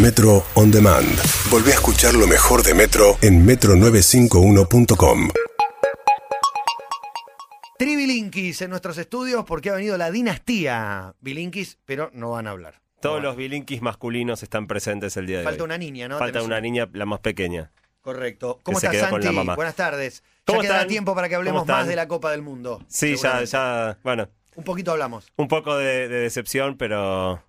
Metro On Demand. Volví a escuchar lo mejor de Metro en metro951.com. Tribilinkis en nuestros estudios porque ha venido la dinastía Bilinkis, pero no van a hablar. Todos No los bilinkis masculinos están presentes el día de Falta hoy. una niña, ¿no? Falta una niña, la más pequeña. Correcto. ¿Cómo estás, Santi? Buenas tardes. ¿Cómo ya queda tiempo para que hablemos ¿Cómo más de la Copa del Mundo. Sí, ya, ya, bueno, Un poquito hablamos. un poco de, de decepción, pero,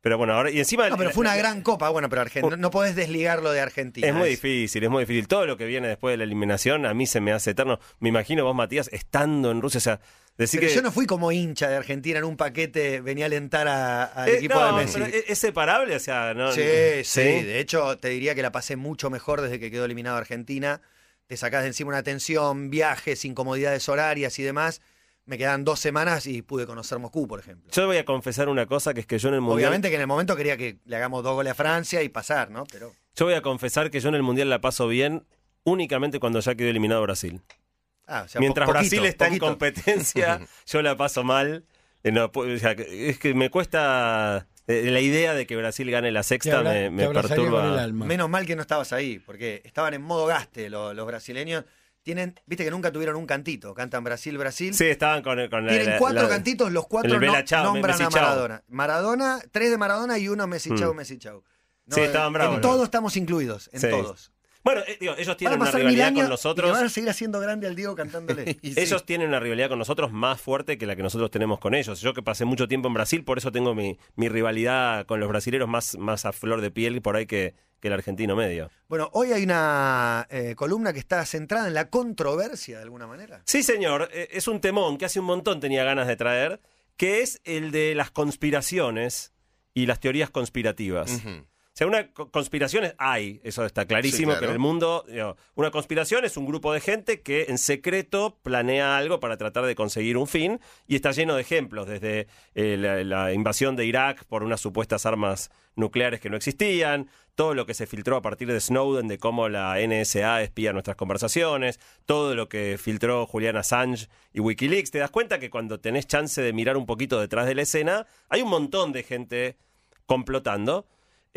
pero bueno, ahora y encima No, pero fue una gran Copa. Bueno, pero Argentina, no podés desligarlo de Argentina. Es muy difícil, es muy difícil. Todo lo que viene después de la eliminación a mí se me hace eterno. Me imagino vos, Matías, estando en Rusia, o sea, decir Pero que yo no fui como hincha de Argentina en un paquete, venía a alentar a- al Eh, equipo no, de Messi. es separable, o sea, no. Sí, sí, De hecho, te diría que la pasé mucho mejor desde que quedó eliminado Argentina. Te sacás de encima una tensión, viajes, incomodidades horarias y demás. Me quedan dos semanas y pude conocer Moscú, por ejemplo. Yo voy a confesar una cosa que es que yo en el mundial. Obviamente que en el momento quería que le hagamos dos goles a Francia y pasar, ¿no? Pero Yo voy a confesar que yo en el mundial la paso bien únicamente cuando ya quedó eliminado Brasil. ah, o sea, Mientras po- poquito, Brasil está poquito. en competencia, yo la paso mal. Eh, no, pu- o sea, que- es que me cuesta. eh, la idea de que Brasil gane la sexta me, perturba. Menos mal que no estabas ahí, porque estaban en modo gaste lo- los brasileños. Tienen, viste que nunca tuvieron un cantito. Cantan Brasil, Brasil. Sí, estaban con, con la. Tienen cuatro la- cantitos, los cuatro no- nombran a. Maradona. Maradona, tres de Maradona y uno Messi Chau, Mm. Messi Chau. Sí, estaban bravos, En ¿no? todos estamos incluidos, en Sí. todos. Bueno, eh, digo, ellos tienen una rivalidad con nosotros. van a seguir haciendo grande al Diego cantándole. Ellos tienen una rivalidad con nosotros más fuerte que la que nosotros tenemos con ellos. Yo que pasé mucho tiempo en Brasil, por eso tengo mi, mi rivalidad con los brasileros más, más a flor de piel por ahí que, que el argentino medio. Bueno, hoy hay una eh, columna que está centrada en la controversia de alguna manera. Sí, señor, eh, es un temón que hace un montón tenía ganas de traer, que es el de las conspiraciones y las teorías conspirativas. Sea, una co- conspiración hay, eso está clarísimo, Sí, claro. que en el mundo, digo, una conspiración es un grupo de gente que en secreto planea algo para tratar de conseguir un fin y está lleno de ejemplos, desde eh, la, la invasión de Irak por unas supuestas armas nucleares que no existían, todo lo que se filtró a partir de Snowden de cómo la NSA espía nuestras conversaciones, todo lo que filtró Julian Assange y Wikileaks. Te das cuenta que cuando tenés chance de mirar un poquito detrás de la escena, hay un montón de gente complotando.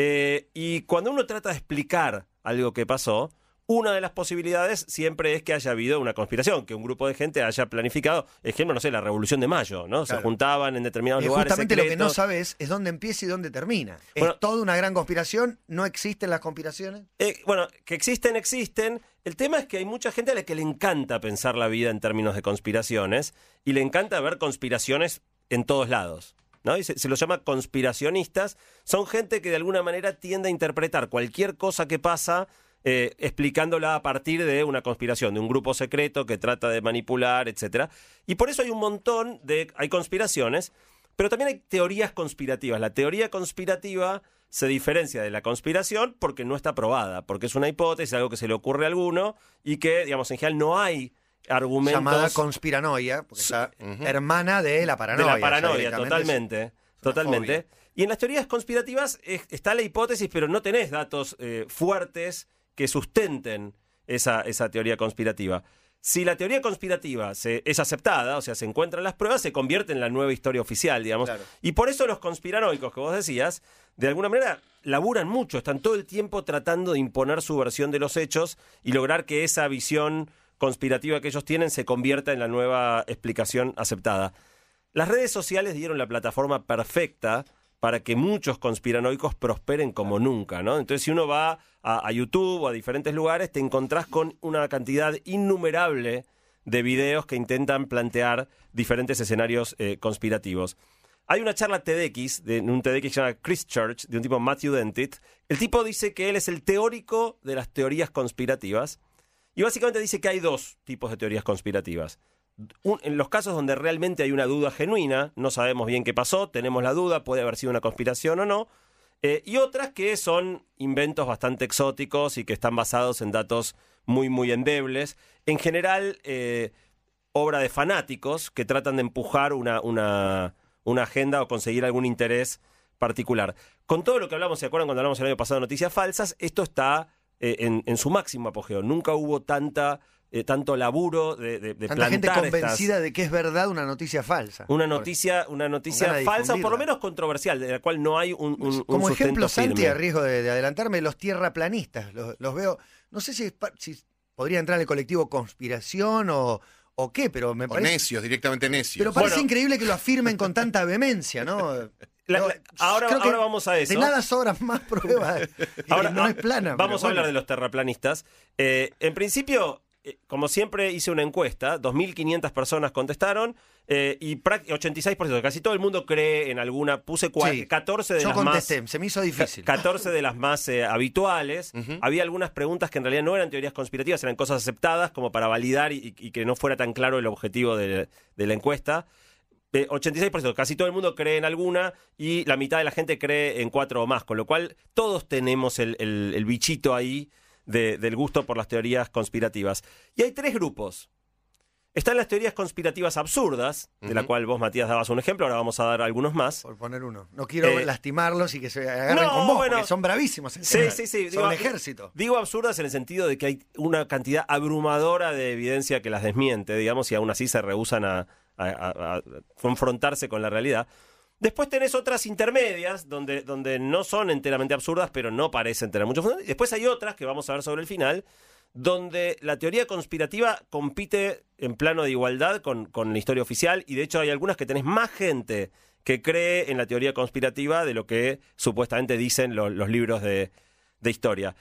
Eh, y cuando uno trata de explicar algo que pasó, una de las posibilidades siempre es que haya habido una conspiración, que un grupo de gente haya planificado, ejemplo, no sé, la Revolución de Mayo, ¿no? Se juntaban en determinados Eh, lugares. justamente lo que no sabes es dónde empieza y dónde termina. Bueno- es toda una gran conspiración, no existen las conspiraciones. Eh, bueno, que existen, existen. El tema es que hay mucha gente a la que le encanta pensar la vida en términos de conspiraciones y le encanta ver conspiraciones en todos lados. Se, los llama conspiracionistas. Son gente que de alguna manera tiende a interpretar cualquier cosa que pasa eh, explicándola a partir de una conspiración, de un grupo secreto que trata de manipular, etcétera. Y por eso hay un montón de. hay conspiraciones, pero también hay teorías conspirativas. La teoría conspirativa se diferencia de la conspiración porque no está probada, porque es una hipótesis, algo que se le ocurre a alguno y que, digamos, en general no hay argumentos Llamada conspiranoia, porque está hermana de la paranoia. de la o sea, paranoia, totalmente. Totalmente. Y en las teorías conspirativas es- está la hipótesis, pero no tenés datos eh, fuertes que sustenten esa, esa teoría conspirativa. Si la teoría conspirativa se, es aceptada, o sea, se encuentran las pruebas, se convierte en la nueva historia oficial, digamos. Claro. Y por eso los conspiranoicos que vos decías, de alguna manera laburan mucho, están todo el tiempo tratando de imponer su versión de los hechos y lograr que esa visión conspirativa que ellos tienen se convierta en la nueva explicación aceptada. Las redes sociales dieron la plataforma perfecta para que muchos conspiranoicos prosperen como nunca, ¿no? Entonces, si uno va a, a YouTube o a diferentes lugares, te encontrás con una cantidad innumerable de videos que intentan plantear diferentes escenarios eh, conspirativos. Hay una charla TEDx, de un TEDx que se llama Christchurch, de un tipo Matthew Dentit. El tipo dice que él es el teórico de las teorías conspirativas y básicamente dice que hay dos tipos de teorías conspirativas. En los casos donde realmente hay una duda genuina, no sabemos bien qué pasó, tenemos la duda, puede haber sido una conspiración o no, eh, y otras que son inventos bastante exóticos y que están basados en datos muy, muy endebles. En general, eh, obra de fanáticos que tratan de empujar una, una, una agenda o conseguir algún interés particular. Con todo lo que hablamos, ¿se acuerdan cuando hablamos el año pasado de noticias falsas? Esto está eh, en, en su máximo apogeo. Nunca hubo tanta eh, tanto laburo de, de, de Tanta gente estas- convencida de que es verdad una noticia falsa. una noticia, una noticia falsa o por lo menos controversial, de la cual no hay un, un- un Como sustento ejemplo, Santi, firme. a riesgo de, de adelantarme, los tierraplanistas. Los, los veo, no sé si, podría entrar en el colectivo conspiración o, o qué, pero me O parece... necios, directamente necios. Pero parece Bueno. increíble que lo afirmen con tanta vehemencia, ¿no? La- No, la- ahora, ahora vamos a eso. De nada sobran más pruebas. Ahora no ah, es plana. Vamos a hablar de los terraplanistas. Eh, en principio, eh, como siempre, hice una encuesta. 2.500 personas contestaron eh, y prac- 86%. Casi todo el mundo cree en alguna. Puse Sí. 14 de Yo las contesté, más. se me hizo difícil. 14 de las más eh, habituales. Había algunas preguntas que en realidad no eran teorías conspirativas, eran cosas aceptadas como para validar y, y que no fuera tan claro el objetivo de, de la encuesta. Eh, 86%, casi todo el mundo cree en alguna y la mitad de la gente cree en cuatro o más, con lo cual todos tenemos el, el- el bichito ahí de- del gusto por las teorías conspirativas. Y hay tres grupos. Están las teorías conspirativas absurdas, de la cual vos, Matías, dabas un ejemplo, ahora vamos a dar algunos más. Por poner uno. No quiero Eh, lastimarlos y que se agarren no, con vos, bueno. porque son bravísimos. Sí, encima. sí, sí. Son digo, un ejército. Digo absurdas en el sentido de que hay una cantidad abrumadora de evidencia que las desmiente, digamos, y aún así se rehusan a, a- a- a confrontarse con la realidad. Después tenés otras intermedias, donde, donde no son enteramente absurdas, pero no parecen tener mucho fundamento. Después hay otras, que vamos a ver sobre el final, donde la teoría conspirativa compite en plano de igualdad con, con la historia oficial, y de hecho hay algunas que tenés más gente que cree en la teoría conspirativa de lo que supuestamente dicen lo- los libros de, de historia.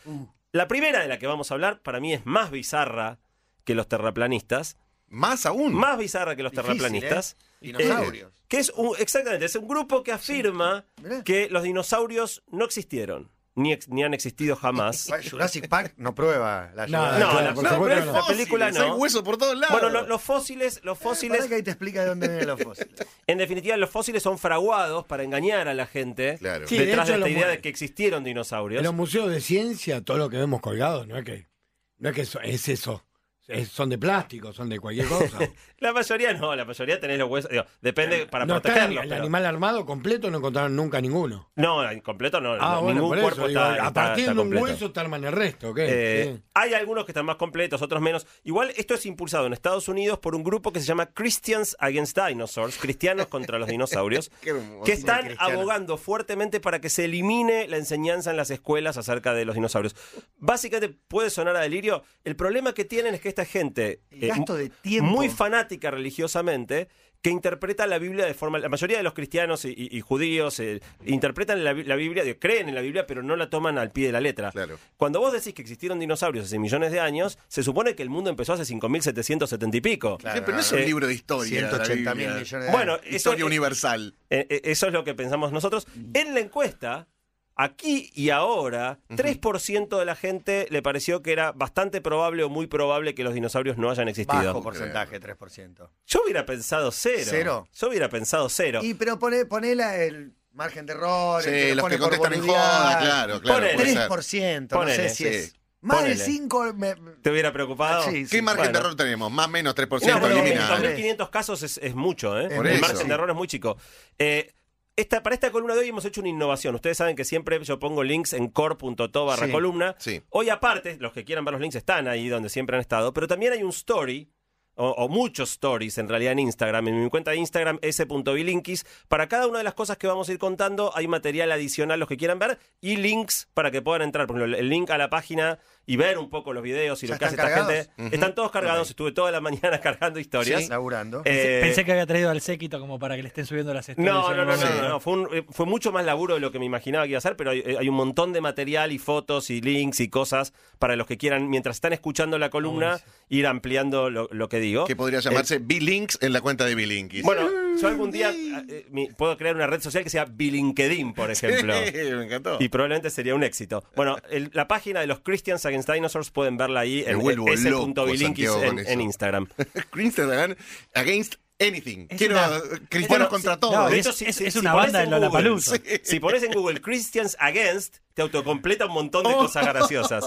La primera de la que vamos a hablar, para mí, es más bizarra que los terraplanistas. Más aún. Más bizarra que los Difícil, terraplanistas. ¿eh? Dinosaurios. Que es un, exactamente, es un grupo que afirma que los dinosaurios no existieron, ni, ex- ni han existido jamás. Bueno, Jurassic Park no prueba la No, No, claro, la, no, supuesto pero que la no. película Fósiles, Hay no. hueso por todos lados. Bueno, lo- los fósiles, los Pará fósiles, que ahí te explica de dónde vienen los fósiles. en definitiva, los fósiles son fraguados para engañar a la gente Claro. Sí, de detrás hecho, de, esta idea de que existieron dinosaurios. En los museos de ciencia, todo lo que vemos colgado, no es que, no es, que eso- es eso. Es- son de plástico, son de cualquier cosa. La mayoría no, la mayoría tenés los huesos. digo, depende para no está el, protegerlos. el animal armado completo, no encontraron nunca ninguno. No, completo no. Ah, no, bueno, ningún por eso. cuerpo digo, está, a está- partir está de un completo. hueso te arman el resto, ¿ok? Eh, Sí. Hay algunos que están más completos, otros menos. Igual esto es impulsado en Estados Unidos por un grupo que se llama Christians Against Dinosaurs, cristianos contra los dinosaurios, Qué hermoso. que están cristiano. abogando fuertemente para que se elimine la enseñanza en las escuelas acerca de los dinosaurios. Básicamente puede sonar a delirio. El problema que tienen es que esta gente El gasto de tiempo. muy fanática religiosamente que interpreta la Biblia de forma... La mayoría de los cristianos y, y- y judíos eh, interpretan la, Bi- la Biblia, creen en la Biblia, pero no la toman al pie de la letra. Claro. Cuando vos decís que existieron dinosaurios hace millones de años, se supone que el mundo empezó hace 5.770 y pico. Sí, pero no es un Eh, libro de historia. la 180 mil Biblia. millones de Bueno, años. eso, Historia eh, universal. eh, eh, eso es lo que pensamos nosotros. En la encuesta, aquí y ahora, 3% de la gente le pareció que era bastante probable o muy probable que los dinosaurios no hayan existido. Bajo porcentaje, 3%. Yo hubiera pensado cero. ¿Cero? Yo hubiera pensado cero. Y pero pone, ponela el margen de error. Sí, lo los pone que contestan en joda, claro, claro. Ponele. puede ser. 3%, no Ponele, sé si sí. es. Más Ponele. de 5. Me... ¿Te hubiera preocupado? Sí, ¿Qué margen Bueno. de error tenemos? Más o menos 3% No, pero eliminado. 2.500 casos es, es mucho, ¿eh? Por el eso. margen de error es muy chico. Eh, esta, para esta columna de hoy hemos hecho una innovación. Ustedes saben que siempre yo pongo links en core.to barra Sí, columna. sí. Hoy aparte, los que quieran ver los links están ahí donde siempre han estado, pero también hay un story, o, o muchos stories en realidad en Instagram, en mi cuenta de Instagram, s.bilinkis. Para cada una de las cosas que vamos a ir contando hay material adicional, los que quieran ver, y links para que puedan entrar. Por ejemplo, el link a la página y ver un poco los videos y ¿Ya lo que hace esta gente. Están todos cargados, estuve toda la mañana cargando historias. Laburando. Eh, Pensé que había traído al séquito como para que le estén subiendo las estrellas. no, no, no, no, Sí. no, no, Fue, un- eh, fue mucho más laburo de lo que me imaginaba que iba a ser, pero hay, eh, hay un montón de material y fotos y links y cosas para los que quieran, mientras están escuchando la columna, ir ampliando lo, lo que digo. Que podría llamarse B-Links en la cuenta de B-Linkis. Bueno, yo algún día eh, mi- puedo crear una red social que sea Bilinkedin, por ejemplo. me encantó. Y probablemente sería un éxito. Bueno, el- la página de los Christians Against Dinosaurs pueden verla ahí Me en vuelvo s.bilinkis loco, con en, eso. Instagram. Christian Against Anything. Es Quiero una- cristianos contra no, todo. De es- si- es- una banda de en Google- Lollapalooza. Sí. Si pones en Google Christians Against, te autocompleta un montón Oh. de cosas graciosas.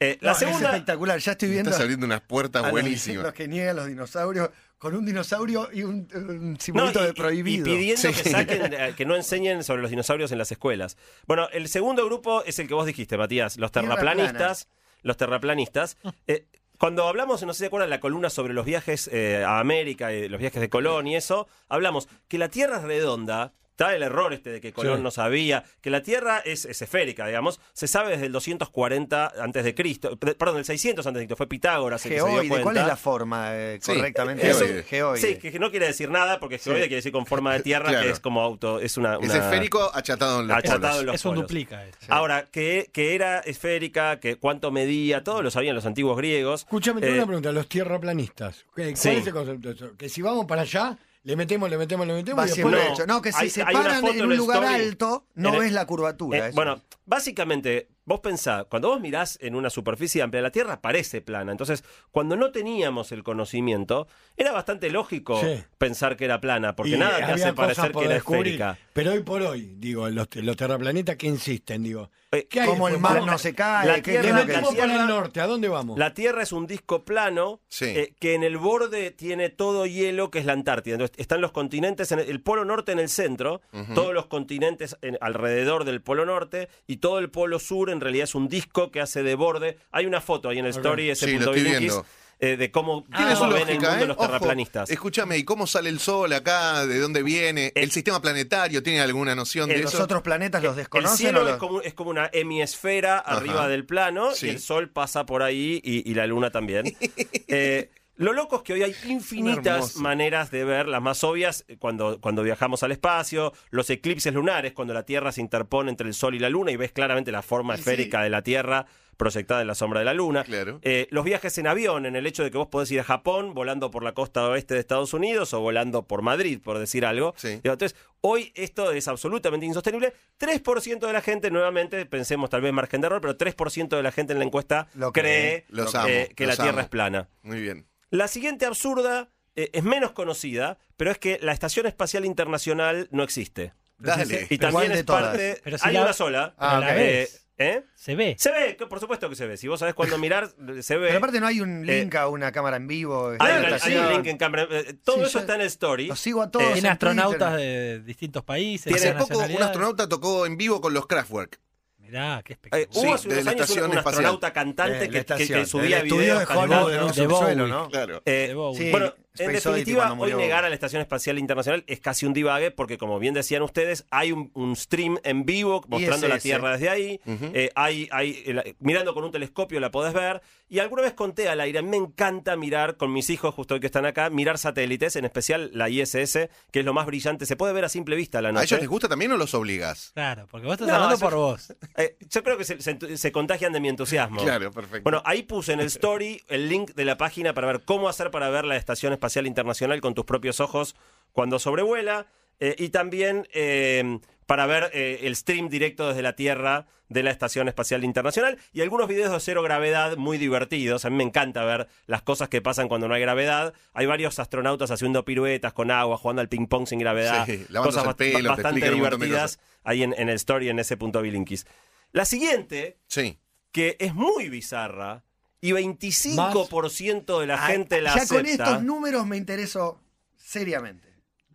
Eh, la No, Es segunda. espectacular. Ya estoy viendo. Estás abriendo unas puertas buenísimas. Los que niegan los dinosaurios con un dinosaurio y un, un No, y- de prohibido. y pidiendo Sí. que saquen, eh, que no enseñen sobre los dinosaurios en las escuelas. Bueno, el segundo grupo es el que vos dijiste, Matías, los terraplanistas. Los terraplanistas. Eh, Cuando hablamos, no sé si se acuerdan, la columna sobre los viajes eh, a América, eh, los viajes de Colón y eso, hablamos que la Tierra es redonda. Está el error este de que Colón Sí. no sabía, que la Tierra es, es esférica, digamos. Se sabe desde el 240 antes de Cristo, pe- perdón, el 600 antes de Cristo, fue Pitágoras el que se dio Geoide, ¿cuál cuenta. es la forma eh, Sí, correctamente? geoide. Geoide. Sí, que no quiere decir nada, porque geoide quiere decir con forma de tierra, Claro. que es como auto, es una... Es una- esférico achatado en los Achatado polos. en los Es un polos. duplica. eso. Ahora, que, que era esférica, que cuánto medía, todo lo sabían los antiguos griegos. Escúchame, tengo Eh, una pregunta. Los tierraplanistas. ¿Qué- ¿Cuál Sí. es el concepto de eso? Que si vamos para allá, le metemos, le metemos, le metemos. Va y siempre después- derecho. No, que si hay- se hay paran en un lugar story. alto, no En el- ves la curvatura. Eh, bueno, básicamente, vos pensás, cuando vos mirás en una superficie amplia, la Tierra parece plana. Entonces, cuando no teníamos el conocimiento, era bastante lógico Sí. pensar que era plana, porque y nada te había hace parecer que era descubrir. esférica. Pero hoy por hoy, digo, los, los terraplanistas que insisten, digo. Eh, ¿qué hay Como el mar ¿Cómo- no se cae. la ¿qué- qué Tierra- Le metemos decía? para el Tierra- norte, ¿a dónde vamos? La Tierra es un disco plano Sí. eh, que en el borde tiene todo hielo, que es la Antártida. Entonces, están los continentes, en el, el polo norte en el centro, todos los continentes en- alrededor del polo norte y todo el polo sur en realidad es un disco que hace de borde. Hay una foto ahí en el Ok. story, ese Sí, lo punto estoy viendo. eh, de cómo, Tiene cómo su ven el lógica, mundo ¿eh? los Ojo, terraplanistas. escúchame, ¿y cómo sale el sol acá? ¿De dónde viene? ¿El, El- sistema planetario tiene alguna noción de ¿Los eso? otros planetas los El desconocen? cielo o los- es como, es como una hemisfera arriba del plano Sí. y el sol pasa por ahí y, y la luna también. Eh, lo loco es que hoy hay infinitas maneras de ver, las más obvias eh, cuando, cuando viajamos al espacio, los eclipses lunares, cuando la Tierra se interpone entre el Sol y la Luna y ves claramente la forma Sí. esférica de la Tierra proyectada en la sombra de la Luna. Claro. Eh, los viajes en avión, en el hecho de que vos podés ir a Japón volando por la costa oeste de Estados Unidos o volando por Madrid, por decir algo. Sí. Entonces, hoy esto es absolutamente insostenible. 3% de la gente, nuevamente, pensemos tal vez margen de error, pero 3% de la gente en la encuesta Lo cree cree. Los eh, amo, que los la Tierra amo. es plana. Muy bien. La siguiente absurda eh, es menos conocida, pero es que la Estación Espacial Internacional no existe. Dale. Y ¿Cuál también es todas? parte... Pero si hay la- una sola. Ah, la ok. ves. ¿eh? Se ve. Se ve, por supuesto que se ve. Si vos sabés cuándo mirar, se ve. Pero aparte no hay un Eh, link a una cámara en vivo. hay, una- un link en cámara. eh, Todo Sí, eso está en el story. Los sigo a todos. Eh, en Tiene astronautas Twitter. de distintos países. Hace poco un astronauta tocó en vivo con los Kraftwerk. Mirá, qué Eh, espectacular. hubo Sí, hace de unos años un, un astronauta cantante Eh, que, que- que subía videos de. Hollywood un de subsuelo, Bowie. ¿no? Claro. Eh, De Bowie. Sí, bueno, en Space Oddity definitiva, hoy negar a la Estación Espacial Internacional es casi un divague porque, como bien decían ustedes, hay un, un stream en vivo mostrando la. Tierra desde ahí. Eh, hay, hay, mirando con un telescopio la podés ver. Y alguna vez conté al aire, a mí me encanta mirar con mis hijos, justo hoy que están acá, mirar satélites, en especial la ISS, que es lo más brillante. Se puede ver a simple vista a la ¿A noche. ellos les gusta también o los obligas? Claro, porque vos estás No, hablando por vos. Eh, yo creo que se, se- se contagian de mi entusiasmo. Claro, perfecto. Bueno, ahí puse en el story el link de la página para ver cómo hacer para ver la Estación Espacial Internacional con tus propios ojos cuando sobrevuela. eh, y también eh, para ver eh, el stream directo desde la Tierra de la Estación Espacial Internacional y algunos videos de cero gravedad muy divertidos. A mí me encanta ver las cosas que pasan cuando no hay gravedad. Hay varios astronautas haciendo piruetas con agua, jugando al ping pong sin gravedad. Sí, cosas el pelo, bastante divertidas ahí en, en el story en ese punto bilinkis. La siguiente Sí. que es muy bizarra y 25% de la Ay, gente la ya acepta. con estos números me intereso seriamente.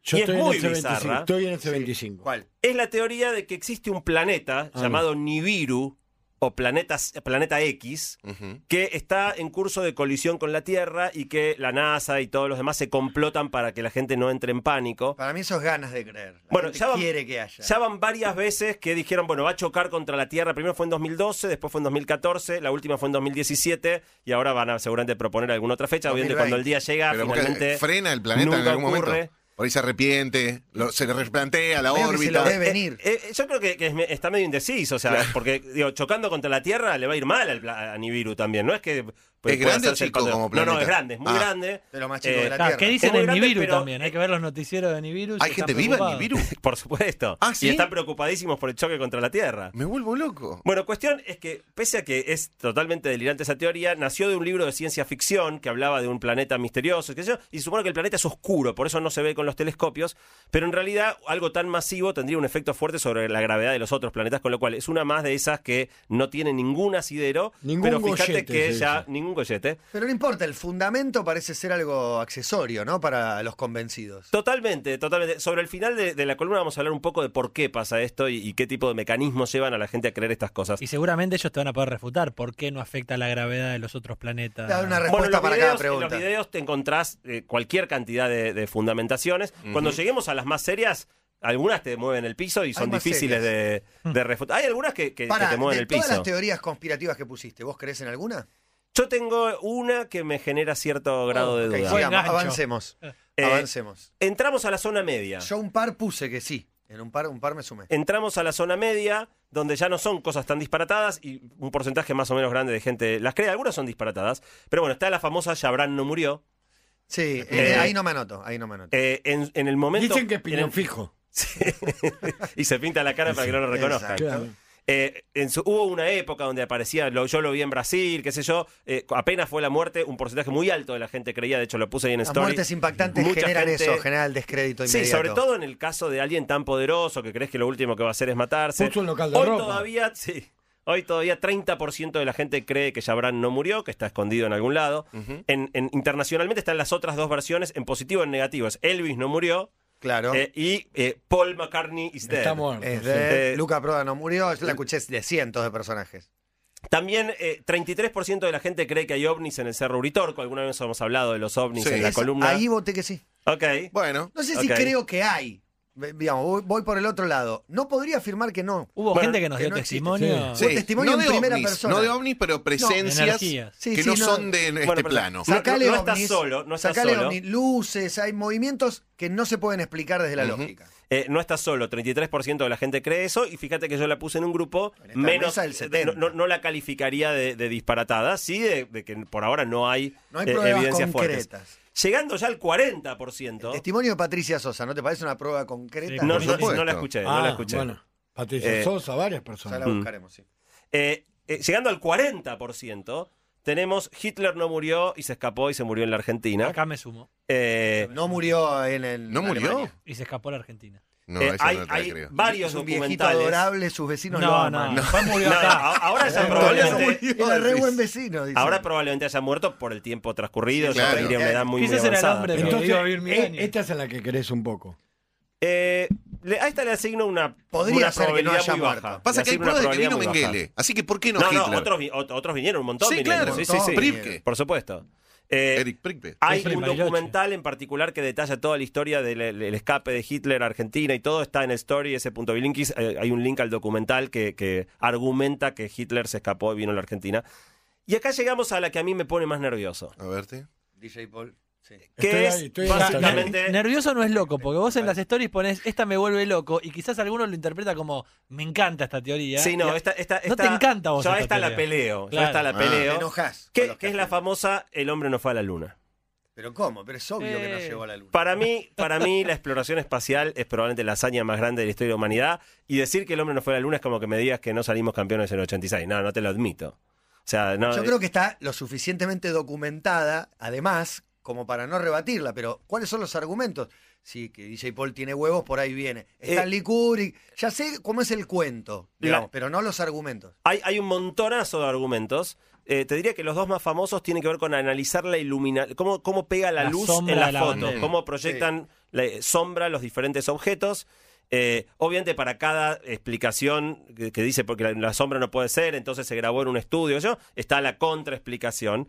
Yo y es estoy en, muy ese bizarra. 25, estoy en ese 25. ¿Cuál? Es la teoría de que existe un planeta Ah, llamado Nibiru o planeta, planeta X que está en curso de colisión con la Tierra y que la NASA y todos los demás se complotan para que la gente no entre en pánico. Para mí eso es ganas de creer. La Bueno, gente ya van- quiere que haya. Ya van varias veces que dijeron, bueno, va a chocar contra la Tierra. Primero fue en 2012, después fue en 2014, la última fue en 2017 y ahora van a seguramente proponer alguna otra fecha. Obviamente 2020. cuando el día llega, Pero finalmente frena el planeta en nunca algún ocurre. momento. Por ahí se arrepiente, lo- se le replantea la que se órbita. lo debe venir. Eh, eh, yo creo que, que es me- está medio indeciso, o sea, porque digo, chocando contra la Tierra le va a ir mal al pla- a Nibiru también, no es que pues, ¿Es grande o chico como No, no, planeta? es grande, es muy Ah. grande. De lo más chico Eh, de la Claro, Tierra. ¿Qué dicen grande, Nibiru pero- también? Hay que ver los noticieros de Nibiru. ¿Hay gente viva en. Nibiru? Por supuesto. Ah, ¿sí? Y están preocupadísimos por el choque contra la Tierra. Me vuelvo loco. Bueno, cuestión es que, pese a que es totalmente delirante esa teoría, nació de un libro de ciencia ficción que hablaba de un planeta misterioso, qué sé yo, y se supone que el planeta es oscuro, por eso no se ve con los telescopios, pero en realidad algo tan masivo tendría un efecto fuerte sobre la gravedad de los otros planetas, con lo cual es una más de esas que no tiene ningún asidero, Ningún pero fíjate gollete, que ya ningún un. Pero no importa, el fundamento parece ser algo accesorio, ¿no? Para los convencidos. Totalmente, totalmente. Sobre el final de, de la columna vamos a hablar un poco de por qué pasa esto y, y qué tipo de mecanismos llevan a la gente a creer estas cosas. Y seguramente ellos te van a poder refutar por qué no afecta la gravedad de los otros planetas. Te da una Bueno, respuesta en los para videos, cada pregunta. En los videos te encontrás eh, cualquier cantidad de, de fundamentaciones. Cuando lleguemos a las más serias, algunas te mueven el piso y son difíciles de, de refutar. Hay algunas que, que- que Pará, te mueven de el todas piso. las teorías conspirativas que pusiste, ¿vos crees en alguna? Yo tengo una que me genera cierto grado de Ok, duda. Sigamos, gancho. avancemos. Eh, avancemos. Entramos a la zona media. Yo un par puse que sí. En un par, un par me sumé. Entramos a la zona media, donde ya no son cosas tan disparatadas y un porcentaje más o menos grande de gente las cree. Algunas son disparatadas. Pero bueno, está la famosa Chabran no murió. Sí, Eh, eh, ahí no me anoto, ahí no me anoto. Eh, en, en el momento. Dicen que es en piñón fijo. y se pinta la cara para que no lo reconozcan. Exacto. Claro. Eh, en su- hubo una época donde aparecía, lo- yo lo vi en Brasil, qué sé yo, eh, apenas fue la muerte, un porcentaje muy alto de la gente creía, de hecho lo puse ahí en Las Story. muertes impactantes Mucha generan gente- eso, generan el descrédito Sí, inmediato. sobre todo en el caso de alguien tan poderoso que crees que lo último que va a hacer es matarse. Puso un local de Hoy ropa. todavía, sí. Hoy todavía 30% de la gente cree que Jabran no murió, que está escondido en algún lado. en, en- internacionalmente están las otras dos versiones en positivo y en negativo. Es Elvis no murió Claro. eh, y eh, Paul McCartney is dead. Está muerto. es sí. de Eh, Luca Proda no murió, yo la escuché de cientos de personajes. También eh, 33% de la gente cree que hay ovnis en el Cerro Uritorco. Alguna vez hemos hablado de los ovnis Sí. en la Esa- columna. Ahí voté que sí. Ok. Bueno, No sé si Ok. creo que hay. Digamos, voy, por el otro lado. No podría afirmar que no. Hubo Bueno, gente que nos que dio no testimonio. Sí. Testimonio no en de primera ovnis, persona. no de ovnis, pero presencias. Sí, que sí, no, no. son de este Bueno, plano. No, Sacale no- ovnis, solo, no sacale solo. ovnis, luces, hay movimientos que no se pueden explicar desde la Ujú. lógica. Eh, no estás solo, 33% de la gente cree eso y fíjate que yo la puse en un grupo menos, mesa del 70. no, no- no la calificaría de, de disparatada, sí de, de que por ahora no hay, No hay eh, evidencias fuertes. Llegando ya al 40%, El testimonio de Patricia Sosa, ¿no te parece una prueba concreta? Sí, no, no- no la escuché, no Ah, la escuché. Bueno, Patricia Eh, Sosa, varias Ya personas. la Mm. buscaremos, sí. Eh, eh, llegando al 40%, tenemos Hitler no murió y se escapó y se murió en la Argentina. Acá me sumo. Eh, No murió en el. ¿No murió? Alemania. Y se escapó a la Argentina. No, eh, eso hay, no te la hay creo. varios Es un viejito documentales. adorable, sus vecinos lo No, aman. no, después murió No, acá. a- ahora ya probablemente, Era re buen vecino, dice. ahora probablemente haya muerto por el tiempo transcurrido, Sí, ya claro. tendría una edad muy, muy Quizás era el avanzada. hombre pero- que- Entonces, iba a vivir mil eh, años. esta es a la que querés un poco. Eh, le- a esta le asigno una, Podría una ser que no probabilidad haya muy muerto. baja. Pasa Le que hay asigno una pruebas de que vino probabilidad muy baja. Mengele. Así que ¿por qué no, No, Hitler? no, otros, vi- ot- otros vinieron un montón. Sí, vinieron. claro. Sí, sí, sí. Pripke. Por supuesto. Eh, Eric Pripke. hay un documental en particular que detalla toda la historia del el- el escape de Hitler a Argentina y todo está en el story, ese punto bilinkis. Eh, hay un link al documental que, que argumenta que Hitler se escapó y vino a la Argentina. Y acá llegamos a la que a mí me pone más nervioso. A verte. DJ Paul. Sí. Que Estoy es ahí, estoy ahí. básicamente... Nervioso no es loco, porque vos en las stories pones esta me vuelve loco y quizás alguno lo interpreta como me encanta esta teoría. Sí, no, Y- esta, esta, No te encanta vos Yo esta esta la peleo. Yo Claro. esta la Ah. Te peleo. enojás. con Que, es la famosa El hombre no fue a la luna. Pero ¿cómo? Pero es obvio que no Eh, llegó a la luna. Para mí, para mí, la exploración espacial es probablemente la hazaña más grande de la historia de la humanidad. Y decir que el hombre no fue a la luna es como que me digas que no salimos campeones en el 86. No, no te lo admito. O sea, no. Yo creo que está lo suficientemente documentada, además, como para no rebatirla, pero ¿cuáles son los argumentos? Sí, que DJ Paul tiene huevos, por ahí viene. Stanley Kubrick, ya sé cómo es el cuento, digamos, La- pero no los argumentos. Hay, hay un montonazo de argumentos. Eh, te diría que los dos más famosos tienen que ver con analizar la iluminación, cómo, cómo pega la, La luz en la, la foto, bandera. cómo proyectan la eh, sombra los diferentes objetos. Eh, obviamente para cada explicación que, que dice porque la, la sombra no puede ser, entonces se grabó en un estudio, yo, está la contraexplicación.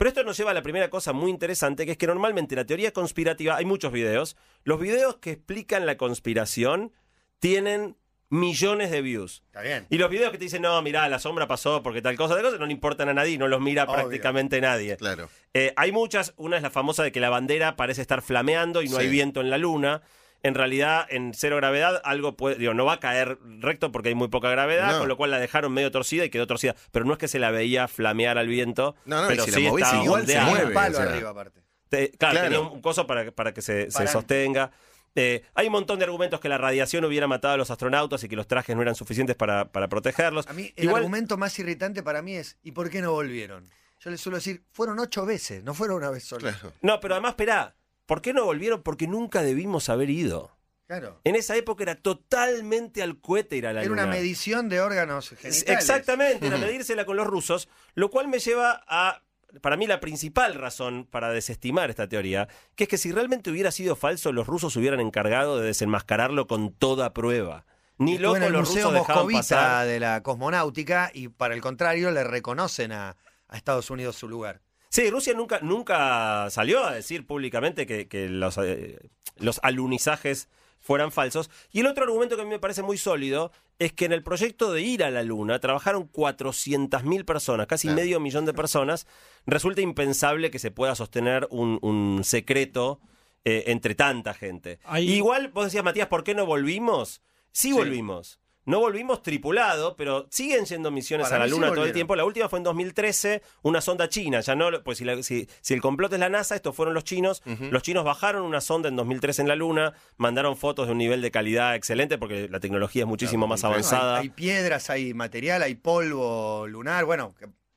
Pero esto nos lleva a la primera cosa muy interesante, que es que normalmente la teoría conspirativa, hay muchos videos, los videos que explican la conspiración tienen millones de views. Está bien. Y los videos que te dicen, no, mirá, la sombra pasó porque tal cosa, tal cosa, no le importan a nadie, no los mira Obvio. prácticamente nadie. Claro. Eh, hay muchas, una es la famosa de que la bandera parece estar flameando y no Sí. hay viento en la luna. En realidad, en cero gravedad, algo puede, digo, no va a caer recto porque hay muy poca gravedad, No. con lo cual la dejaron medio torcida y quedó torcida. Pero no es que se la veía flamear al viento, No, no, pero si la sí movís estaba igual se un mueve, palo o sea. arriba, aparte. Te- claro, Claro. tenía un coso para, que- para que se, sostenga. Eh, hay un montón de argumentos que la radiación hubiera matado a los astronautas y que los trajes no eran suficientes para, para protegerlos. A mí el Igual, argumento más irritante para mí es ¿y por qué no volvieron? Yo les suelo decir, fueron ocho veces, no fueron una vez sola. Claro. no, pero además, esperá, ¿por qué no volvieron? Porque nunca debimos haber ido. Claro. En esa época era totalmente al cohete ir a la Era luna. una medición de órganos genitales. Exactamente, era medírsela con los rusos, lo cual me lleva a para mí la principal razón para desestimar esta teoría, que es que si realmente hubiera sido falso, los rusos se hubieran encargado de desenmascararlo con toda prueba. Ni Estuve en loco el los Museo rusos Moscovita pasar. de la cosmonáutica y para el contrario le reconocen a, a Estados Unidos su lugar. Sí, Rusia nunca, nunca salió a decir públicamente que, que los, eh, los alunizajes fueran falsos. Y el otro argumento que a mí me parece muy sólido es que en el proyecto de ir a la Luna trabajaron 400.000 personas, casi Claro. medio millón de personas. Resulta impensable que se pueda sostener un, un secreto eh, entre tanta gente. Igual, vos decías, Matías, ¿por qué no volvimos? Sí, volvimos. No volvimos tripulado, pero siguen siendo misiones Para a la sí Luna todo el tiempo. La última fue en 2013, una sonda china. Ya no, pues si, la- si- si el complot es la NASA, estos fueron los chinos. Los chinos bajaron una sonda en 2013 en la Luna, mandaron fotos de un nivel de calidad excelente porque la tecnología es muchísimo más hay- avanzada. Hay, piedras, hay material, hay polvo lunar. Bueno,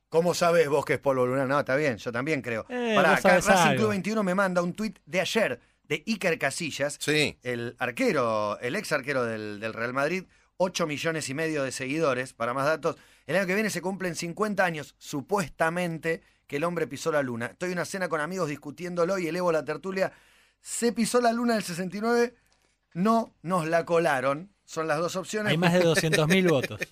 ¿cómo sabes vos que es polvo lunar? No, está bien, yo también creo. Eh, Pará, acá Racing. Club 21 me manda un tuit de ayer de Iker Casillas, Sí. el arquero, el ex arquero del, del Real Madrid, 8 millones y medio de seguidores, para más datos. El año que viene se cumplen 50 años, supuestamente, que el hombre pisó la luna. Estoy en una cena con amigos discutiéndolo y elevo la tertulia. Se pisó la luna del 69, no nos la colaron. Son las dos opciones. Hay más de 200.000 votos.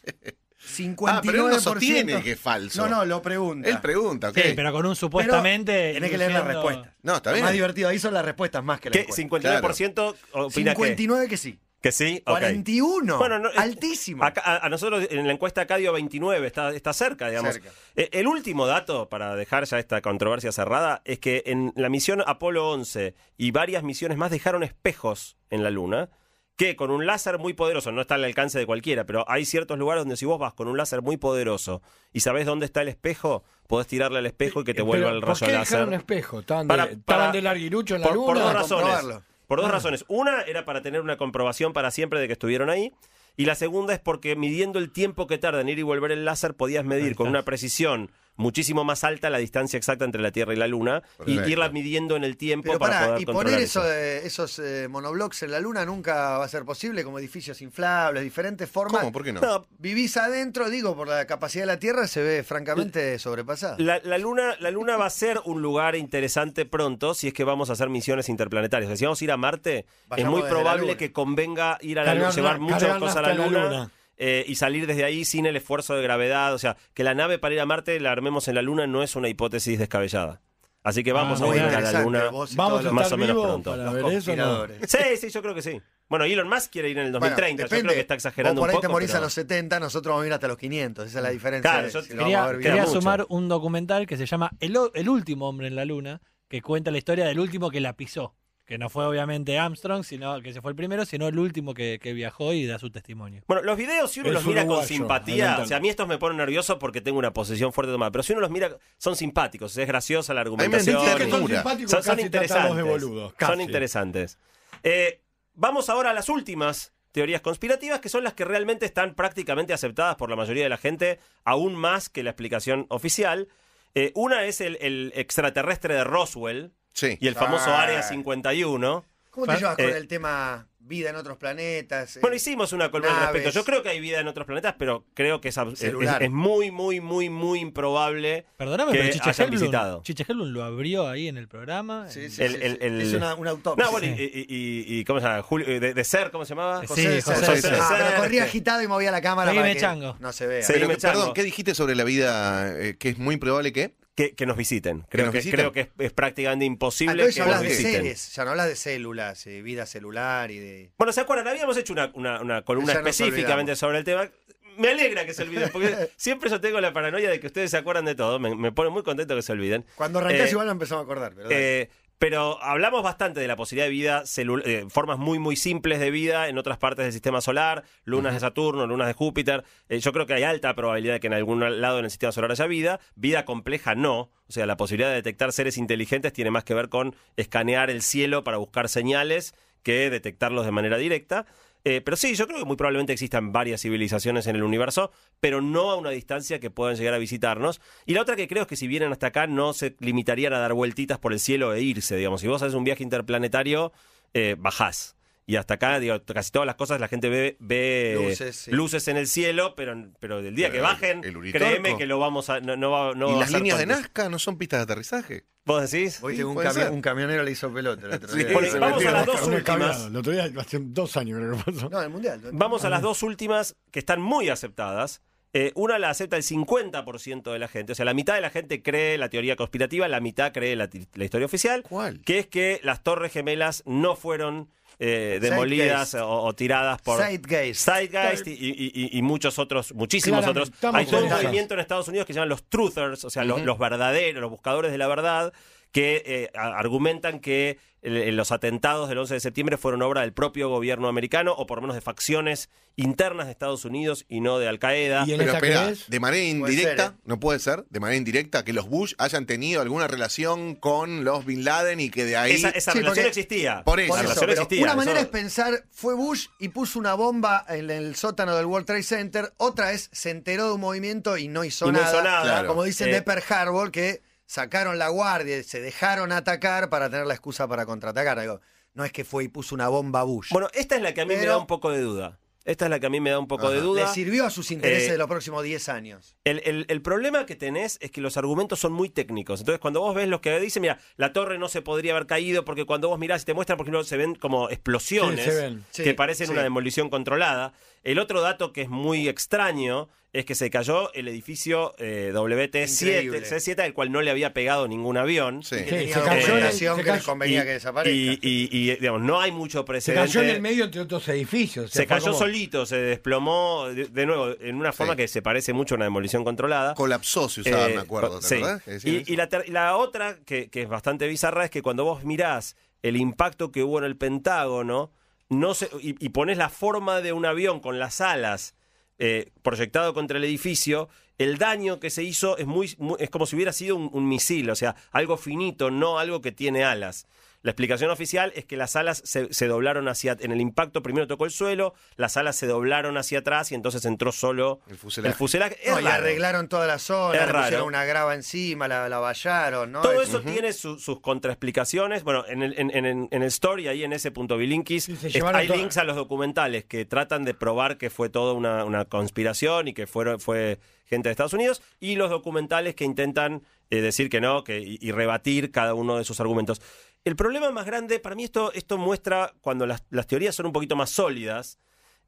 59%. Ah, pero él no sostiene que es falso. No, no, lo pregunta. Él pregunta, ok. Sí, pero con un supuestamente. Tenés que leer la respuesta. No, está Lo bien. más divertido ahí son las respuestas más que la ¿Qué? encuesta. ¿59% opina que, 59 que sí. Que sí? Ok. 41. Bueno, no, es- altísimo. Acá- a, a nosotros en la encuesta acá dio 29, está, está cerca, digamos. Cerca. Eh, el último dato, para dejar ya esta controversia cerrada, es que en la misión Apolo 11 y varias misiones más dejaron espejos en la Luna, que con un láser muy poderoso, no está al alcance de cualquiera, pero hay ciertos lugares donde si vos vas con un láser muy poderoso y sabés dónde está el espejo, podés tirarle al espejo y que te Eh, vuelva el ¿por rayo qué láser. dejaron espejo? ¿Estaban, de, para- estaban de larguirucho en la Por, por luna? dos Para razones. Por dos Ah. razones. Una era para tener una comprobación para siempre de que estuvieron ahí. Y la segunda es porque midiendo el tiempo que tarda en ir y volver el láser, podías medir con una precisión muchísimo más alta la distancia exacta entre la Tierra y la Luna y irla midiendo en el tiempo Pero para poder y controlar poner eso. eso de- esos eh, monoblocks en la luna nunca va a ser posible, como edificios inflables, diferentes formas. ¿Cómo? ¿Por qué no? No, Vivís adentro, digo, por la capacidad de la Tierra se ve francamente sobrepasada. La, la luna, la Luna va a ser un lugar interesante pronto si es que vamos a hacer misiones interplanetarias. O sea, si vamos a ir a Marte, es muy probable que convenga ir a la Luna, llevar muchas cosas a la Luna. Eh, y salir desde ahí sin el esfuerzo de gravedad. O sea, que la nave para ir a Marte la armemos en la Luna no es una hipótesis descabellada. Así que vamos Ah, a ir a la Luna. Vamos todos a los- más o menos pronto. para los ver eso, ¿no? Sí, sí, yo creo que sí. Bueno, Elon Musk quiere ir en el Bueno, 2030. yo depende. creo que está exagerando Vos por un ahí te morís pero- a los 70, nosotros vamos a ir hasta los 500. Esa es la diferencia. Claro, yo si Quería, quería sumar un documental que se llama el, El último hombre en la luna, que cuenta la historia del último que la pisó. Que no fue obviamente Armstrong, sino que se fue el primero, sino el último que, que viajó y da su testimonio. Bueno, los videos, si uno Es los mira con simpatía, o sea, a mí estos me ponen nervioso porque tengo una posición fuerte tomada, pero si uno los mira, son simpáticos, es graciosa la argumentación. que son simpáticos, son, son de interesantes. boludos. Son interesantes. Eh, vamos ahora a las últimas teorías conspirativas, que son las que realmente están prácticamente aceptadas por la mayoría de la gente, aún más que la explicación oficial. Eh, una es el, el extraterrestre de Roswell Sí. y el famoso Ah. Área 51. ¿Cómo te llevas con Eh, el tema vida en otros planetas? eh, Bueno, hicimos una columna al respecto. Yo creo que hay vida en otros planetas, pero creo que es, es, Celular. es muy, muy, muy, muy improbable Perdóname, que pero Chiche hayan Helblum, visitado. Chiche Helblum lo abrió ahí en el programa. Sí, en- sí, El- sí, el- sí. el- Es una, una autopsia. No, bueno, y, y- y- y- ¿cómo se llama? Julio, de, de Ser, ¿cómo se llamaba? Sí, José, José José, César. Ah, pero corría agitado y movía la cámara para que chango. no se vea. Pero, perdón, ¿qué dijiste sobre la vida eh, que es muy probable que? Que, que nos visiten. Creo nos que, visiten? creo que es, es prácticamente imposible entonces que ya nos hablas de visiten. seres, ya no hablas de células, eh, vida celular y de... Bueno, ¿se acuerdan? Habíamos hecho una, una- una columna Ya específicamente sobre el tema. Me alegra que se olviden, porque siempre yo tengo la paranoia de que ustedes se acuerdan de todo. Me, me pone muy contento que se olviden. Cuando arrancás Eh, igual no empezamos a acordar. Pero dale. Eh, pero hablamos bastante de la posibilidad de vida, eh, formas muy, muy simples de vida en otras partes del sistema solar, lunas de Saturno, lunas de Júpiter. Eh, yo creo que hay alta probabilidad de que en algún lado en el sistema solar haya vida. Vida compleja no. O sea, la posibilidad de detectar seres inteligentes tiene más que ver con escanear el cielo para buscar señales que detectarlos de manera directa. Eh, pero sí, yo creo que muy probablemente existan varias civilizaciones en el universo, pero no a una distancia que puedan llegar a visitarnos. Y la otra que creo es que si vienen hasta acá no se limitarían a dar vueltitas por el cielo e irse, digamos. Si vos haces un viaje interplanetario, eh, bajás. Y hasta acá, digo, casi todas las cosas la gente ve, ve Luces, sí. luces en el cielo, pero, pero el día que Pero bajen, el créeme que lo vamos a. No, no va, no ¿Y va las líneas de Nazca no son pistas de aterrizaje? ¿Vos decís? Viste que un, puede cami- ser. un camionero le hizo pelota el otro Sí. Bueno, vamos a las la dos últimas. El otro día, hace dos años creo que pasó. No, el mundial. Vamos a las dos últimas que están muy aceptadas. Eh, una la acepta el 50% de la gente. O sea, la mitad de la gente cree la teoría conspirativa, la mitad cree la historia oficial. ¿Cuál? Que es que las torres gemelas no fueron eh, demolidas o, o tiradas por Zeitgeist. Zeitgeist y, y- muchos otros, muchísimos Claramente, otros. Hay todo un movimiento en Estados Unidos que se llaman los truthers, o sea, los, los verdaderos, los buscadores de la verdad, que eh, argumentan que el- los atentados del 11 de septiembre fueron obra del propio gobierno americano o por lo menos de facciones internas de Estados Unidos y no de Al Qaeda. Y en Pero espera, de manera Puede indirecta, ser, ¿eh? no puede ser, de manera indirecta, que los Bush hayan tenido alguna relación con los Bin Laden y que de ahí... esa esa Sí, relación porque- existía. Por eso, Por la eso, relación pero existía. una manera eso- es pensar, fue Bush y puso una bomba en el sótano del World Trade Center. Otra es, se enteró de un movimiento y no hizo Y no nada. hizo nada. Claro. Como dicen Eh, de Pearl Harbor, que sacaron la guardia y se dejaron atacar para tener la excusa para contraatacar. Digo, no es que fue y puso una bomba Bush. Bueno, esta es la que a mí me Pero- da un poco de duda. Esta es la que a mí me da un poco Ajá. de duda. Le sirvió a sus intereses Eh, de los próximos 10 años. El, el- el problema que tenés es que los argumentos son muy técnicos. Entonces, cuando vos ves los que dicen, mira, la torre no se podría haber caído porque cuando vos mirás y te muestran, por ejemplo, se ven como explosiones Sí, se ven. Sí, que parecen sí. una demolición controlada. El otro dato que es muy extraño es que se cayó el edificio eh, WT7, Increíble. C7, al cual no le había pegado ningún avión. Sí. Que Sí, tenía se cayó en el- documentación se que cayó- convenía Y- que desaparezca. Y, y- y, digamos, no hay mucho Se precedente. cayó en el medio entre otros edificios. o sea, Se cayó como- solito, se desplomó, de, de nuevo, en una forma Sí. que se parece mucho a una demolición controlada. Colapsó, se usaba, Eh, me acuerdo, ¿te decían Y, la, ter- la otra, que, que es bastante bizarra, es que cuando vos mirás el impacto que hubo en el Pentágono no se, y, y pones la forma de un avión con las alas eh, proyectado contra el edificio, el daño que se hizo es, muy, es como si hubiera sido un misil, o sea, algo finito, no algo que tiene alas. La explicación oficial es que las alas se, se doblaron hacia... En el impacto primero tocó el suelo, las alas se doblaron hacia atrás y entonces entró solo El fuselaje. el fuselaje. Es No, y raro. arreglaron toda la zona, Es le pusieron raro. una grava encima, la, la vallaron, ¿no? Todo Es- eso tiene su- sus contraexplicaciones. Bueno, en el, en, en- en el story, ahí en ese punto Bilinkis, Sí, hay toda- links a los documentales que tratan de probar que fue toda una, una conspiración y que fueron, fue gente de Estados Unidos, y los documentales que intentan eh, decir que no que, y, y rebatir cada uno de sus argumentos. El problema más grande, para mí esto, esto muestra, cuando las, las teorías son un poquito más sólidas,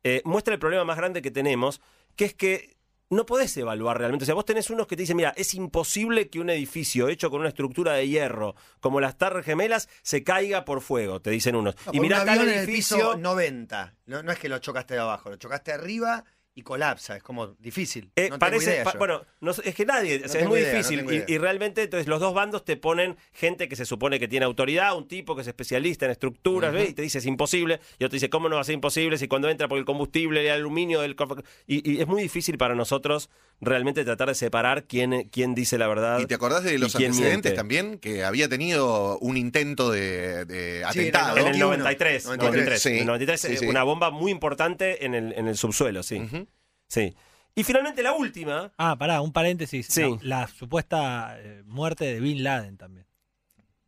eh, muestra el problema más grande que tenemos, que es que no podés evaluar realmente. O sea, vos tenés unos que te dicen, mira, es imposible que un edificio hecho con una estructura de hierro, como las Torres Gemelas, se caiga por fuego, te dicen unos. No, y mirá un tal avión en el edificio. piso 90. No, no es que lo chocaste de abajo, lo chocaste arriba y colapsa. Es como difícil. Eh, no tengo parece, idea pa- yo. bueno, no es que nadie, o sea, es muy idea, difícil. y, realmente, entonces, los dos bandos te ponen gente que se supone que tiene autoridad, un tipo que es especialista en estructuras, ¿ves? Y te dice es imposible. Y otro te dice, ¿cómo no va a ser imposible si cuando entra por el combustible, el aluminio, del co- y, y es muy difícil para nosotros realmente tratar de separar quién, quién dice la verdad. ¿Y te acordás de los antecedentes miente. también? Que había tenido un intento de, de Sí, atentado. En el 91, 93, 93, 93, sí. en el 93, Sí, sí. una bomba muy importante en el, en el subsuelo, sí. Sí. Y finalmente la última, Ah, pará, un paréntesis. Sí. La, la supuesta eh, muerte de Bin Laden también.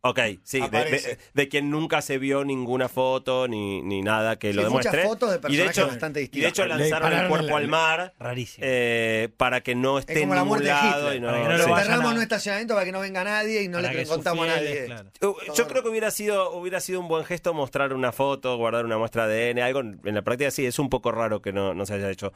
Ok, sí, de, Aparece. de- de quien nunca se vio ninguna foto ni, ni nada que Sí, lo muchas demuestre. fotos de y de personajes hecho, bastante y de hecho lanzaron el cuerpo la- al mar Rarísimo. eh, para que no esté Es como en la de. Hitler, y no- para que no sí. lo enterramos en un estacionamiento para que no venga nadie y no Para le contamos a nadie. claro. Uh, Yo creo que hubiera sido, hubiera sido un buen gesto mostrar una foto, guardar una muestra de ADN, algo en la práctica sí, es un poco raro que no, no se haya hecho.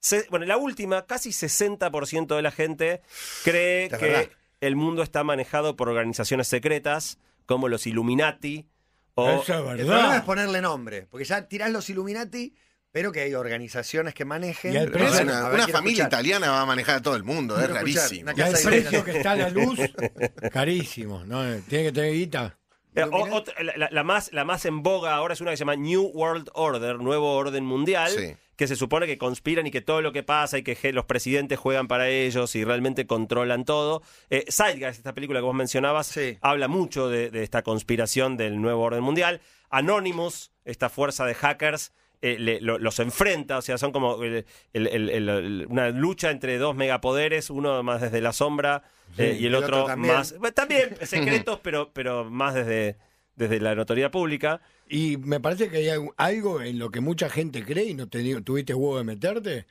Se- bueno, la última, casi 60% de la gente cree Es que verdad. El mundo está manejado por organizaciones secretas como los Illuminati o Eso es El problema es verdad. ponerle nombre, porque ya tirás los Illuminati, pero que hay organizaciones que manejen. Y Pero precio- una, a ver, una quiero familia escuchar. italiana va a manejar a todo el mundo, es Quiero escuchar. rarísimo. Una Y el casa precio que está a la luz, carísimo. ¿no? Tiene que tener guita. Eh, o- Illuminati. otra- la, la- la más, la más en boga ahora es una que se llama New World Order, Nuevo Orden Mundial, Sí. Que se supone que conspiran y que todo lo que pasa y que los presidentes juegan para ellos y realmente controlan todo. Eh, Zeitgeist, esta película que vos mencionabas, Sí. habla mucho de, de esta conspiración del Nuevo Orden Mundial. Anonymous, esta fuerza de hackers, eh, le- lo- los enfrenta, o sea, son como el- el- el- el- el- una lucha entre dos megapoderes, uno más desde la sombra eh, y el, otro otro, también. más... También secretos, pero, pero más desde, desde la notoriedad pública. Y me parece que hay algo- en lo que mucha gente cree y no te tuviste huevo de meterte.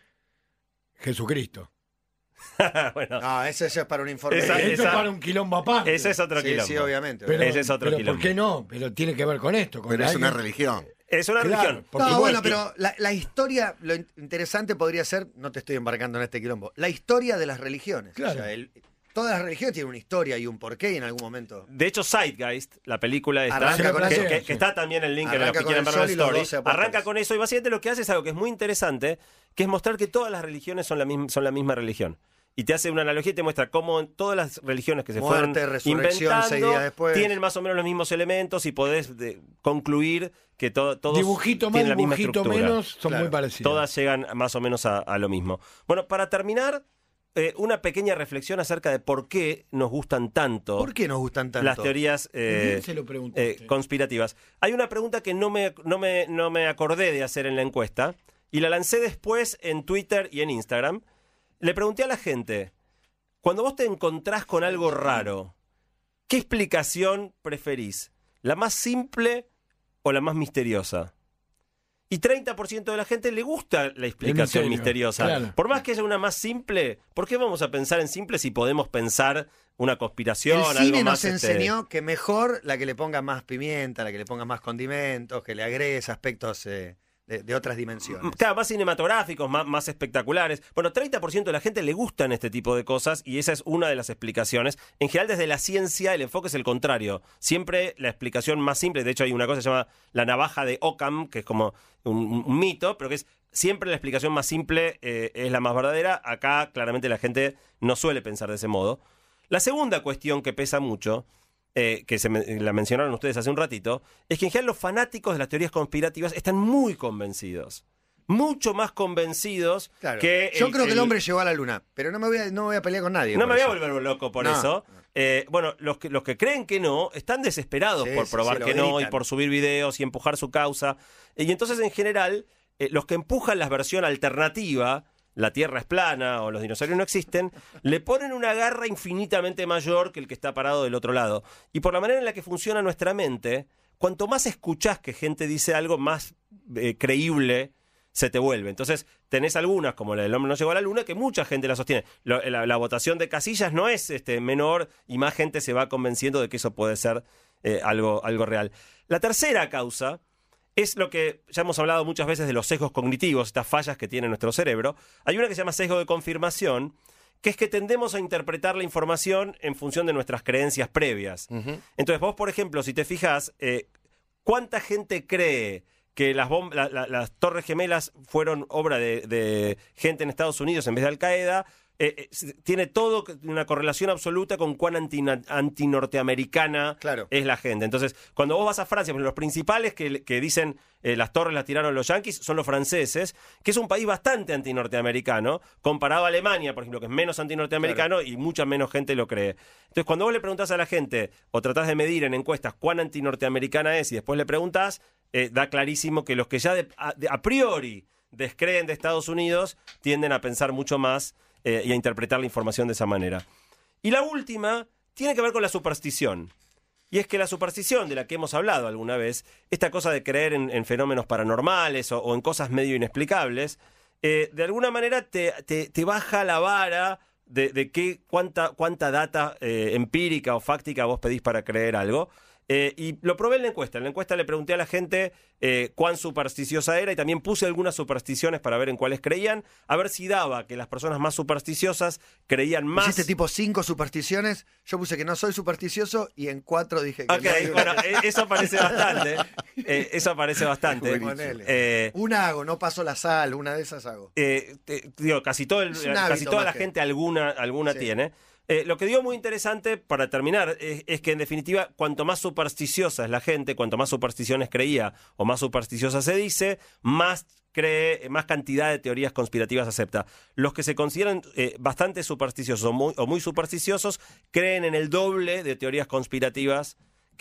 Jesucristo. bueno, No, eso, eso es para un informe. Esa- esa- es para un quilombo aparte. ese es otro sí, quilombo. sí, obviamente. Pero, Ese es otro pero quilombo. ¿por qué no? Pero tiene que ver con esto. Con Pero es una religión. Es una Claro, religión. no, bueno, pero la, la historia, lo in- interesante podría ser, no te estoy embarcando en este quilombo, la historia de las religiones. Claro. O sea, el- todas las religiones tienen una historia y un porqué y en algún momento. De hecho, Zeitgeist, la película esta, Arranca con que, eso. que- Sí. que está también el link en los Arranca que con quieran ver la story, 12 apóstoles. arranca con eso y básicamente lo que hace es algo que es muy interesante, que es mostrar que todas las religiones son la misma, son la misma religión. Y te hace una analogía y te muestra cómo todas las religiones que se Muerte, fueron resurrección, seis inventando días después. tienen más o menos los mismos elementos y podés de- concluir que to- todos Dibujito más, tienen la misma dibujito estructura. menos, son Claro. muy parecidos. Todas llegan más o menos a, a lo mismo. Bueno, para terminar, eh, una pequeña reflexión acerca de por qué nos gustan tanto ¿Por qué nos gustan tanto? las teorías eh, ¿Quién se lo preguntó eh, conspirativas. Hay una pregunta que no me, no, me, no me acordé de hacer en la encuesta y la lancé después en Twitter y en Instagram. Le pregunté a la gente, cuando vos te encontrás con algo raro, ¿qué explicación preferís? ¿La más simple o la más misteriosa? Y 30% de la gente le gusta la explicación misterio, misteriosa. claro. Por más que haya una más simple, ¿por qué vamos a pensar en simple si podemos pensar una conspiración? El algo cine más, nos este, enseñó que mejor la que le ponga más pimienta, la que le ponga más condimentos, que le agregues aspectos eh, de, otras dimensiones. Claro, más cinematográficos, más, espectaculares. Bueno, 30% de la gente le gustan este tipo de cosas y esa es una de las explicaciones. En general, desde la ciencia, el enfoque es el contrario. Siempre la explicación más simple, de hecho hay una cosa que se llama la navaja de Occam, que es como un, un mito, pero que es siempre la explicación más simple eh, es la más verdadera. Acá claramente la gente no suele pensar de ese modo. La segunda cuestión que pesa mucho eh, que se me- la mencionaron ustedes hace un ratito, es que en general los fanáticos de las teorías conspirativas están muy convencidos. Mucho más convencidos Claro. que. Yo creo que el hombre llegó a la luna, pero no me voy a, no voy a pelear con nadie. No me voy a volver loco por No. eso. Eh, bueno, los que, los que creen que no están desesperados Sí, por probar sí, que no y por subir videos y empujar su causa. Y entonces, en general, eh, los que empujan la versión alternativa, la Tierra es plana o los dinosaurios no existen, le ponen una garra infinitamente mayor que el que está parado del otro lado. Y por la manera en la que funciona nuestra mente, cuanto más escuchás que gente dice algo, más eh, creíble se te vuelve. Entonces, tenés algunas, como la del hombre no llegó a la luna, que mucha gente la sostiene. La votación de casillas no es este, menor y más gente se va convenciendo de que eso puede ser eh, algo, algo real. La tercera causa es lo que ya hemos hablado muchas veces de los sesgos cognitivos, estas fallas que tiene nuestro cerebro. Hay una que se llama sesgo de confirmación, que es que tendemos a interpretar la información en función de nuestras creencias previas. Entonces, vos, por ejemplo, si te fijas, eh, ¿cuánta gente cree que las, bom- la- la- las Torres Gemelas fueron obra de, de gente en Estados Unidos en vez de Al Qaeda? Eh, eh, tiene todo una correlación absoluta con cuán anti- antinorteamericana Claro. es la gente. Entonces, cuando vos vas a Francia, los principales que, que dicen eh, las torres las tiraron los yanquis son los franceses, que es un país bastante antinorteamericano, comparado a Alemania, por ejemplo, que es menos antinorteamericano y mucha menos gente lo cree. Entonces, cuando vos le preguntás a la gente o tratás de medir en encuestas cuán antinorteamericana es y después le preguntás, eh, da clarísimo que los que ya de- a, de- a priori descreen de Estados Unidos tienden a pensar mucho más eh, y a interpretar la información de esa manera. Y la última tiene que ver con la superstición. Y es que la superstición de la que hemos hablado alguna vez, esta cosa de creer en, en fenómenos paranormales o, en cosas medio inexplicables, eh, de alguna manera te, te- te baja la vara de, de qué, cuánta, cuánta data eh, empírica o fáctica vos pedís para creer algo. Eh, y lo probé en la encuesta. En la encuesta le pregunté a la gente eh, cuán supersticiosa era y también puse algunas supersticiones para ver en cuáles creían, a ver si daba que las personas más supersticiosas creían más. Hiciste tipo cinco supersticiones. Yo puse que no soy supersticioso y en cuatro dije que Ok, no bueno, eh, eso aparece bastante. eh, eso aparece bastante. Una hago, no paso la sal, una de esas hago. eh, te- digo, casi, todo el- casi toda la que- gente alguna, alguna Sí. tiene. Eh, lo que digo muy interesante para terminar es, que en definitiva, cuanto más supersticiosa es la gente, cuanto más supersticiones creía o más supersticiosa se dice, más cree, más cantidad de teorías conspirativas acepta. Los que se consideran eh, bastante supersticiosos o muy supersticiosos creen en el doble de teorías conspirativas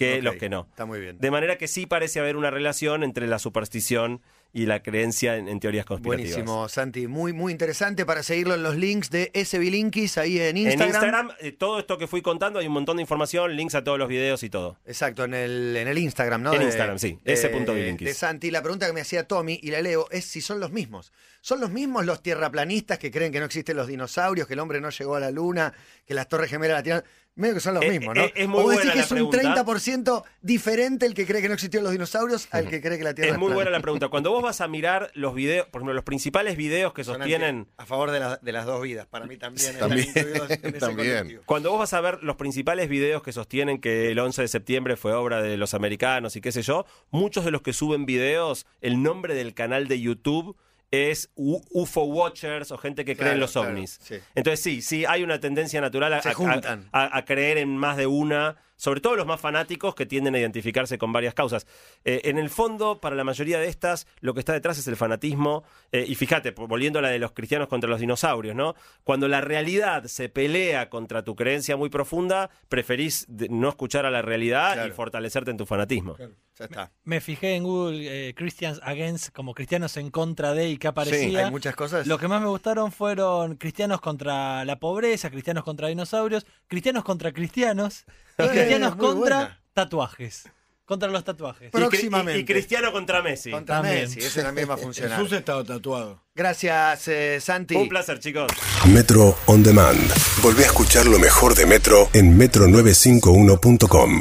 que los que no. Está muy bien. De manera que sí parece haber una relación entre la superstición y la creencia en, en teorías conspirativas. Buenísimo, Santi. Muy, muy interesante para seguirlo en los links de SBLinkies ahí en Instagram. En Instagram, eh, todo esto que fui contando, hay un montón de información, links a todos los videos y todo. Exacto, en el, en el Instagram, ¿no? En De- Instagram, sí, de- S.Bilinkis. De Santi. La pregunta que me hacía Tommy, y la leo, es si son los mismos. ¿Son los mismos los tierraplanistas que creen que no existen los dinosaurios, que el hombre no llegó a la luna, que las torres gemelas la tierra... Medio que son los Eh, mismos, ¿no? eh, es muy o decís buena que es un pregunta. 30% diferente el que cree que no existieron los dinosaurios al que cree que la Tierra Es muy plana. buena la pregunta. Cuando vos vas a mirar los videos, por ejemplo, los principales videos que sostienen... a favor de, la- de las dos vidas. Para mí también. están También, incluidos en ese también. colectivo. Cuando vos vas a ver los principales videos que sostienen que el 11 de septiembre fue obra de los americanos y qué sé yo, muchos de los que suben videos, el nombre del canal de YouTube es UFO Watchers o gente que cree en los claro, ovnis. sí. Entonces sí, sí hay una tendencia natural a- a creer en más de una, sobre todo los más fanáticos que tienden a identificarse con varias causas. Eh, en el fondo, para la mayoría de estas, lo que está detrás es el fanatismo. eh, y fíjate, volviendo a la de los cristianos contra los dinosaurios, ¿no? Cuando la realidad se pelea contra tu creencia muy profunda, preferís no escuchar a la realidad y fortalecerte en tu fanatismo. Ya está. Me fijé en Google eh, Christians Against, como cristianos en contra de y que aparecía. Hay muchas cosas. Lo que más me gustaron fueron cristianos contra la pobreza, cristianos contra dinosaurios, cristianos contra cristianos y cristianos contra buena. tatuajes. Contra los tatuajes. Y cri- y- Próximamente. Y, cristiano contra Messi. Contra También. Messi, ese también va a funcionar. Jesús estaba tatuado. Gracias, eh, Santi. Un placer, chicos. Metro On Demand. Volvé a escuchar lo mejor de Metro en metro951.com.